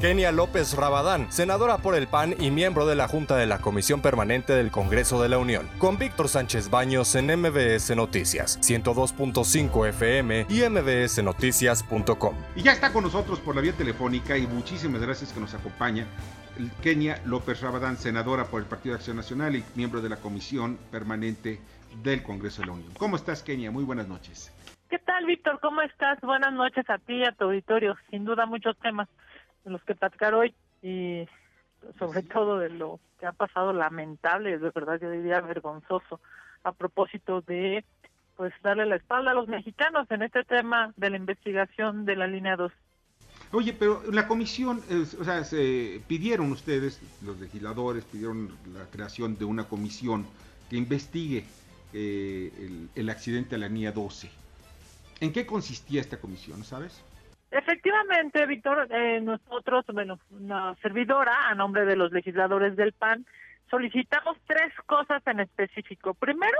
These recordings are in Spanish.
Kenia López Rabadán, senadora por el PAN y miembro de la Junta de la Comisión Permanente del Congreso de la Unión. Con Víctor Sánchez Baños en MBS Noticias, 102.5 FM y mbsnoticias.com. Y ya está con nosotros por la vía telefónica y muchísimas gracias que nos acompaña Kenia López Rabadán, senadora por el Partido de Acción Nacional y miembro de la Comisión Permanente del Congreso de la Unión. ¿Cómo estás, Kenia? Muy buenas noches. ¿Qué tal, Víctor? ¿Cómo estás? Buenas noches a ti y a tu auditorio. Sin duda, muchos temas de los que platicar hoy y sobre todo de lo que ha pasado lamentable, de verdad yo diría vergonzoso, a propósito de pues darle la espalda a los mexicanos en este tema de la investigación de la línea 2. Oye, pero la comisión, o sea, se pidieron ustedes, los legisladores, pidieron la creación de una comisión que investigue eh, el, el, accidente a la línea 12. ¿En qué consistía esta comisión, sabes? Efectivamente, Víctor, eh, nosotros, bueno, una servidora a nombre de los legisladores del PAN, solicitamos tres cosas en específico. Primero,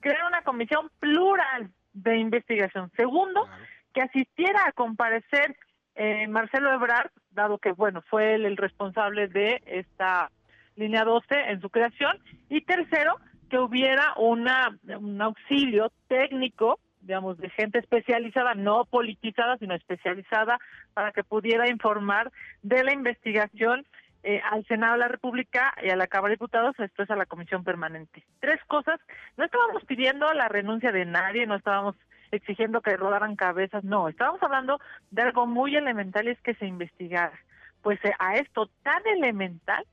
crear una comisión plural de investigación. Segundo, que asistiera a comparecer eh, Marcelo Ebrard, dado que, bueno, fue él el responsable de esta línea 12 en su creación. Y tercero, que hubiera una, un auxilio técnico digamos, de gente especializada, no politizada, sino especializada, para que pudiera informar de la investigación eh, al Senado de la República y a la Cámara de Diputados, después a la Comisión Permanente. Tres cosas, no estábamos pidiendo la renuncia de nadie, no estábamos exigiendo que rodaran cabezas, no, estábamos hablando de algo muy elemental y es que se investigara. Pues eh, a esto tan elemental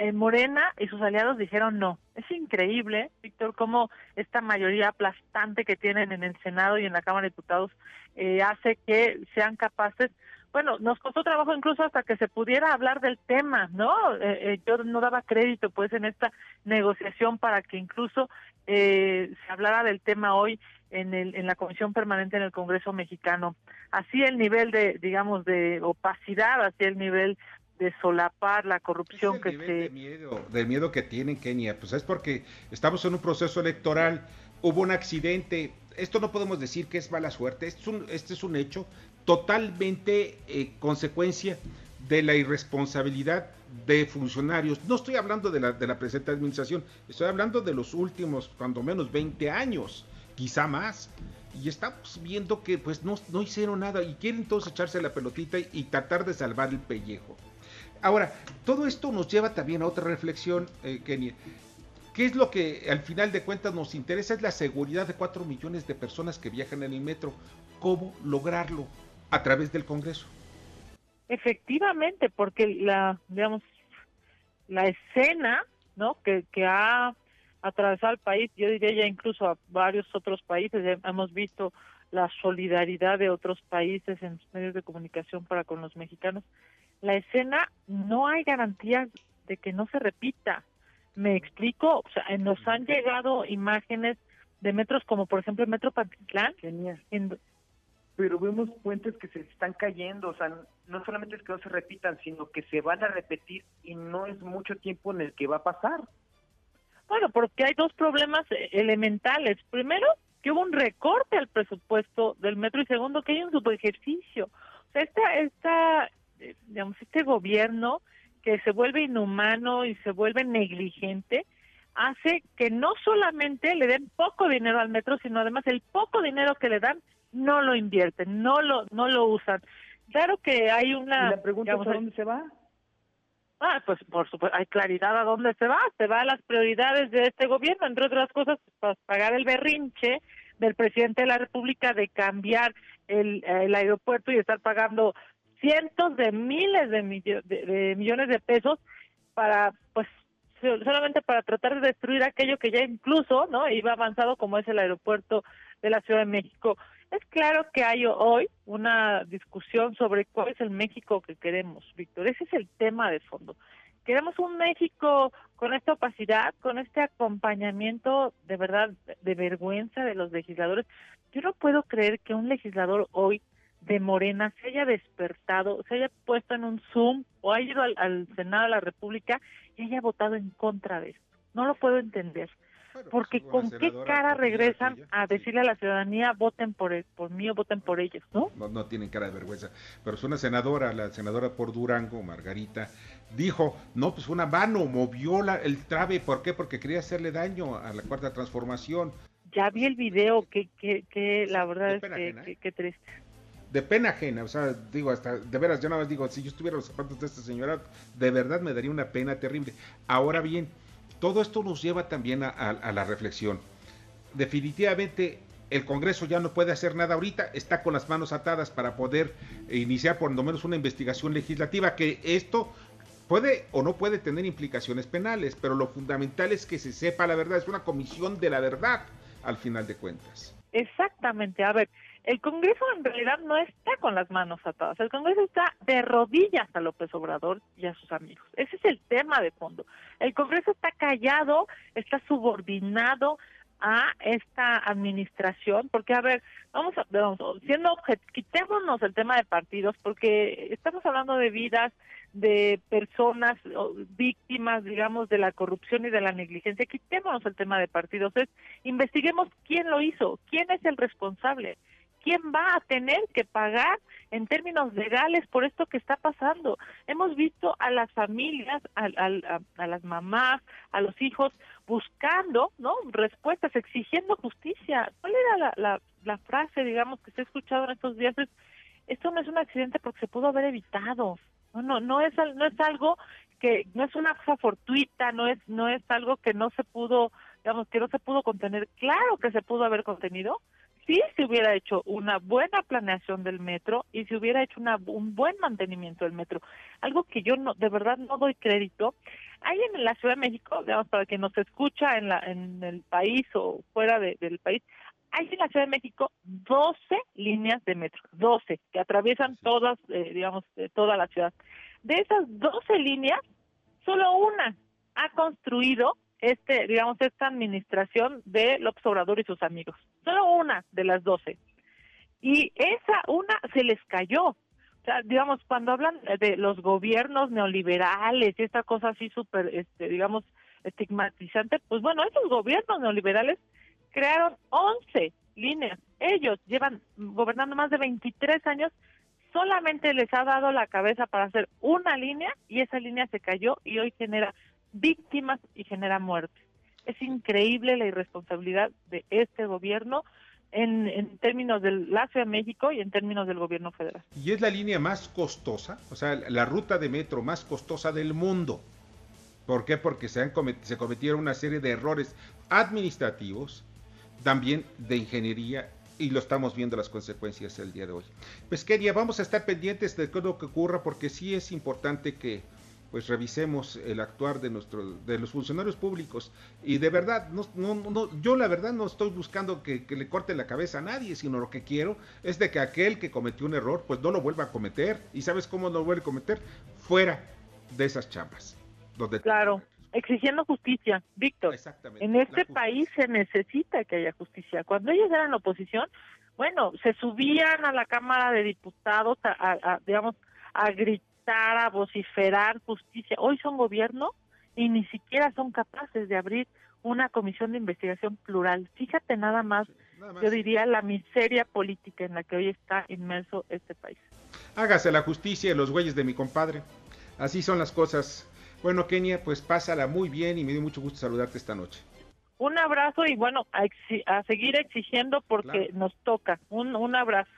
eh, Morena y sus aliados dijeron no. Es increíble, Víctor, cómo esta mayoría aplastante que tienen en el Senado y en la Cámara de Diputados eh, hace que sean capaces. Bueno, nos costó trabajo incluso hasta que se pudiera hablar del tema, ¿no? Eh, yo no daba crédito, pues, en esta negociación para que incluso se hablara del tema hoy en, el, en la Comisión Permanente en el Congreso Mexicano. Así el nivel de, digamos, de opacidad, así el nivel de solapar la corrupción que se... De miedo, del miedo que tienen Kenia, pues es porque estamos en un proceso electoral, hubo un accidente, esto no podemos decir que es mala suerte, este es un, este es un hecho totalmente eh, consecuencia de la irresponsabilidad de funcionarios. No estoy hablando de la, de la presente administración, estoy hablando de los últimos, cuando menos 20 años, quizá más. Y estamos viendo que pues no, no hicieron nada y quieren entonces echarse la pelotita y tratar de salvar el pellejo. Ahora, todo esto nos lleva también a otra reflexión, eh, Kenia. ¿Qué es lo que al final de cuentas nos interesa? Es la seguridad de cuatro millones de personas que viajan en el metro. ¿Cómo lograrlo? A través del Congreso. Efectivamente, porque la, digamos, la escena, ¿no? Que, que ha atravesado el país, yo diría ya incluso a varios otros países, hemos visto la solidaridad de otros países en los medios de comunicación para con los mexicanos, la escena no hay garantías de que no se repita. Me explico, o sea, nos han llegado imágenes de metros como por ejemplo el metro Pantitlán. Pero vemos puentes que se están cayendo, o sea, no solamente es que no se repitan, sino que se van a repetir y no es mucho tiempo en el que va a pasar. Bueno, porque hay dos problemas eh, elementales. Primero, que hubo un recorte al presupuesto del metro y segundo, que hay un subejercicio. O sea, esta, esta eh, digamos, este gobierno que se vuelve inhumano y se vuelve negligente, hace que no solamente le den poco dinero al metro, sino además el poco dinero que le dan no lo invierten, no lo no lo usan. Claro que hay una... la pregunta es a dónde se va? Ah, pues por supuesto, hay claridad a dónde se va. Se va a las prioridades de este gobierno, entre otras cosas, para pagar el berrinche del presidente de la República de cambiar el, aeropuerto y estar pagando cientos de miles de, millones de pesos para, pues, solamente para tratar de destruir aquello que ya incluso, ¿no? Iba avanzado como es el aeropuerto de la Ciudad de México. Es claro que hay hoy una discusión sobre cuál es el México que queremos, Víctor. Ese es el tema de fondo. Queremos un México con esta opacidad, con este acompañamiento de verdad de vergüenza de los legisladores. Yo no puedo creer que un legislador hoy de Morena se haya despertado, se haya puesto en un Zoom o haya ido al, Senado de la República y haya votado en contra de esto. No lo puedo entender. Porque con qué cara regresan a decirle a la ciudadanía voten por por mí o voten por ellos, ¿no? ¿no? No tienen cara de vergüenza. Pero es una senadora, la senadora por Durango, Margarita, dijo, no, pues una mano movió la, el trave, ¿por qué? Porque quería hacerle daño a la cuarta transformación. Ya vi el video, que, que, que la verdad es que, que, triste de pena ajena, o sea, digo, hasta, de veras, yo nada más digo, si yo estuviera los zapatos de esta señora, de verdad me daría una pena terrible. Ahora bien, todo esto nos lleva también a, la reflexión. Definitivamente el Congreso ya no puede hacer nada ahorita, está con las manos atadas para poder iniciar por lo menos una investigación legislativa, que esto puede o no puede tener implicaciones penales, pero lo fundamental es que se sepa la verdad, es una comisión de la verdad al final de cuentas. Exactamente, a ver, el Congreso en realidad no está con las manos atadas, el Congreso está de rodillas a López Obrador y a sus amigos. Ese es el tema de fondo. El Congreso está callado, está subordinado a esta administración, porque a ver, vamos a, vamos, siendo quitémonos el tema de partidos, porque estamos hablando de vidas de personas víctimas, digamos, de la corrupción y de la negligencia. Quitémonos el tema de partidos, es investiguemos quién lo hizo, quién es el responsable. ¿Quién va a tener que pagar en términos legales por esto que está pasando? Hemos visto a las familias, a, a, las mamás, a los hijos buscando, ¿no? Respuestas, exigiendo justicia. ¿Cuál era la, la, frase, digamos, que se ha escuchado en estos días? Es, esto no es un accidente porque se pudo haber evitado. No, no, no es, no es algo que no es una cosa fortuita, no es, no es algo que no se pudo, digamos, que no se pudo contener. Claro que se pudo haber contenido, si se hubiera hecho una buena planeación del metro y se hubiera hecho una, un buen mantenimiento del metro, algo que yo no, de verdad no doy crédito. Hay en la Ciudad de México, digamos, para quien nos escucha en, la, en el país o fuera del país, hay en la Ciudad de México 12 líneas de metro, 12, que atraviesan todas, eh, digamos, toda la ciudad. De esas 12 líneas, solo una ha construido este, digamos, esta administración de López Obrador y sus amigos. Solo una de las doce. Y esa una se les cayó. O sea, digamos, cuando hablan de los gobiernos neoliberales y esta cosa así súper, este, digamos, estigmatizante, pues bueno, esos gobiernos neoliberales crearon 11 líneas. Ellos llevan gobernando más de 23 años, solamente les ha dado la cabeza para hacer una línea y esa línea se cayó y hoy genera víctimas y genera muerte. Es increíble la irresponsabilidad de este gobierno en, en, términos del la Ciudad de México y en términos del gobierno federal. Y es la línea más costosa, o sea, la ruta de metro más costosa del mundo. ¿Por qué? Porque se, han se cometieron una serie de errores administrativos, también de ingeniería, y lo estamos viendo las consecuencias el día de hoy. Pues Kenia, vamos a estar pendientes de lo que ocurra porque sí es importante que pues revisemos el actuar de nuestro, de los funcionarios públicos. Y de verdad no, no, yo la verdad no estoy buscando que, le corte la cabeza a nadie sino lo que quiero es de que aquel que cometió un error pues no lo vuelva a cometer. Y sabes cómo no lo vuelve a cometer fuera de esas chambas donde claro exigiendo justicia Víctor. Exactamente, en este país se necesita que haya justicia. Cuando ellos eran oposición bueno se subían a la cámara de diputados a digamos a gritar a vociferar justicia. Hoy son gobierno y ni siquiera son capaces de abrir una comisión de investigación plural. Fíjate nada más, yo diría, la miseria política en la que hoy está inmerso este país. Hágase la justicia de los güeyes de mi compadre. Así son las cosas. Bueno, Kenia, pues pásala muy bien y me dio mucho gusto saludarte esta noche. Un abrazo y bueno, a, seguir exigiendo porque nos toca. Un, un abrazo.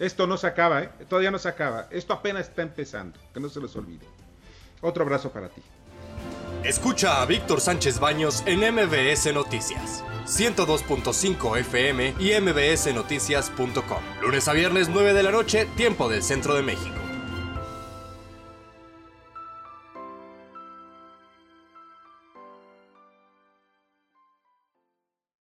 Esto no se acaba, ¿eh? Todavía no se acaba. Esto apenas está empezando. Que no se les olvide. Otro abrazo para ti. Escucha a Víctor Sánchez Baños en MBS Noticias. 102.5 FM y mbsnoticias.com. Lunes a viernes 9 de la noche, tiempo del centro de México.